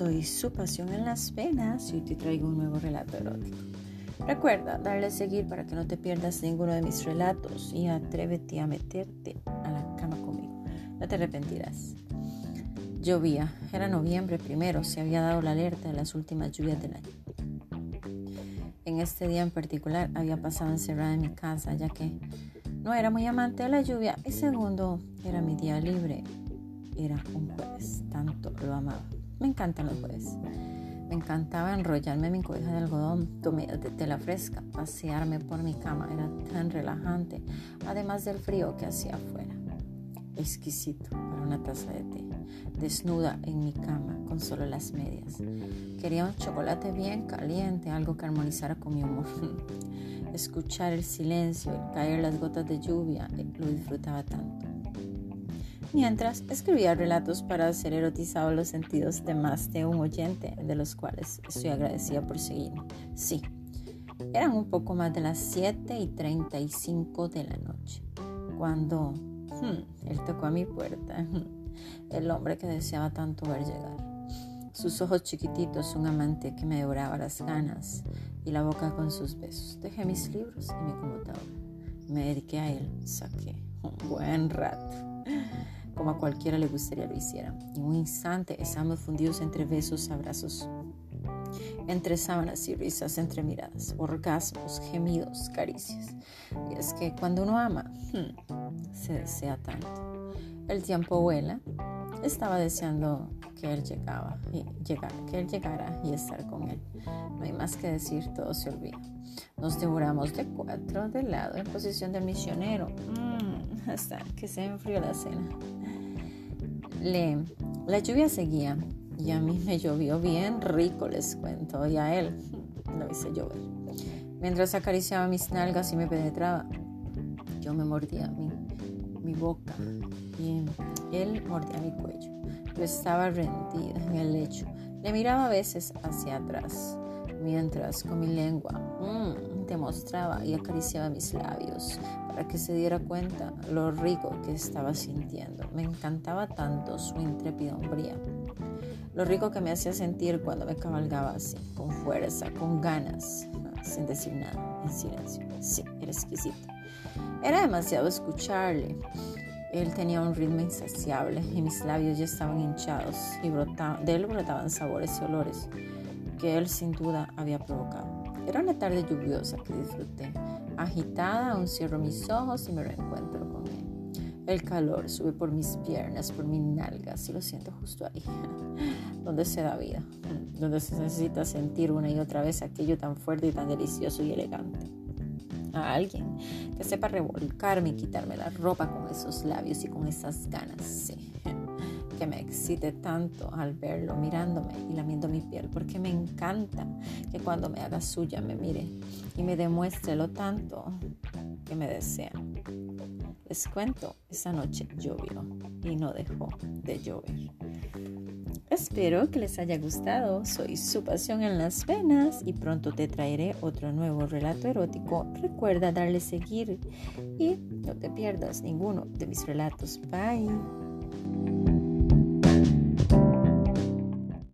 soy su pasión en las venas y hoy te traigo un nuevo relato erótico. Recuerda darle a seguir para que no te pierdas ninguno de mis relatos y atrévete a meterte a la cama conmigo. No te arrepentirás. Llovía, era noviembre primero, se había dado la alerta de las últimas lluvias del año. En este día en particular había pasado encerrada en mi casa ya que no era muy amante de la lluvia y segundo era mi día libre era un jueves, tanto lo amaba. Me encantan los jueves. Me encantaba enrollarme en mi cobija de algodón, tomar de tela fresca, pasearme por mi cama, era tan relajante, además del frío que hacía afuera. Exquisito para una taza de té, desnuda en mi cama con solo las medias. Quería un chocolate bien caliente, algo que armonizara con mi humor. Escuchar el silencio, el caer las gotas de lluvia, eh, lo disfrutaba tanto mientras escribía relatos para hacer erotizados los sentidos de más de un oyente, de los cuales estoy agradecida por seguirme. Sí, eran un poco más de las 7 y 35 de la noche, cuando hmm, él tocó a mi puerta, el hombre que deseaba tanto ver llegar. Sus ojos chiquititos, un amante que me devoraba las ganas y la boca con sus besos. Dejé mis libros y mi computadora. Me dediqué a él, saqué un buen rato como a cualquiera le gustaría lo hiciera. En un instante estamos fundidos entre besos, abrazos, entre sábanas y risas, entre miradas, orgasmos, gemidos, caricias. Y es que cuando uno ama, hmm, se desea tanto. El tiempo vuela. Estaba deseando que él llegaba y llegara, que él llegara y estar con él. No hay más que decir, todo se olvida. Nos devoramos de cuatro de lado en posición de misionero. Que se enfrió la cena la lluvia seguía y a mí me llovió bien rico, les cuento, y a él lo hice llover. Mientras acariciaba mis nalgas y me penetraba, yo me mordía mi, mi boca y él mordía mi cuello. Yo estaba rendida en el lecho. Le miraba a veces hacia atrás, mientras con mi lengua mmm, demostraba y acariciaba mis labios para que se diera cuenta lo rico que estaba sintiendo. Me encantaba tanto su intrépida hombría, lo rico que me hacía sentir cuando me cabalgaba así, con fuerza, con ganas, sin decir nada, en silencio. Sí, era exquisito. Era demasiado escucharle. Él tenía un ritmo insaciable y mis labios ya estaban hinchados y brotaban, de él brotaban sabores y olores que él sin duda había provocado. Era una tarde lluviosa que disfruté. Agitada, aún cierro mis ojos y me reencuentro con él. El calor sube por mis piernas, por mis nalgas y lo siento justo ahí, donde se da vida, donde se necesita sentir una y otra vez aquello tan fuerte y tan delicioso y elegante. A alguien que sepa revolcarme y quitarme la ropa con esos labios y con esas ganas, sí que me excite tanto al verlo mirándome y lamiendo mi piel, porque me encanta que cuando me haga suya me mire y me demuestre lo tanto que me desea. Les cuento, esa noche llovió y no dejó de llover. Espero que les haya gustado. Soy su pasión en las venas y pronto te traeré otro nuevo relato erótico. Recuerda darle seguir y no te pierdas ninguno de mis relatos. Bye.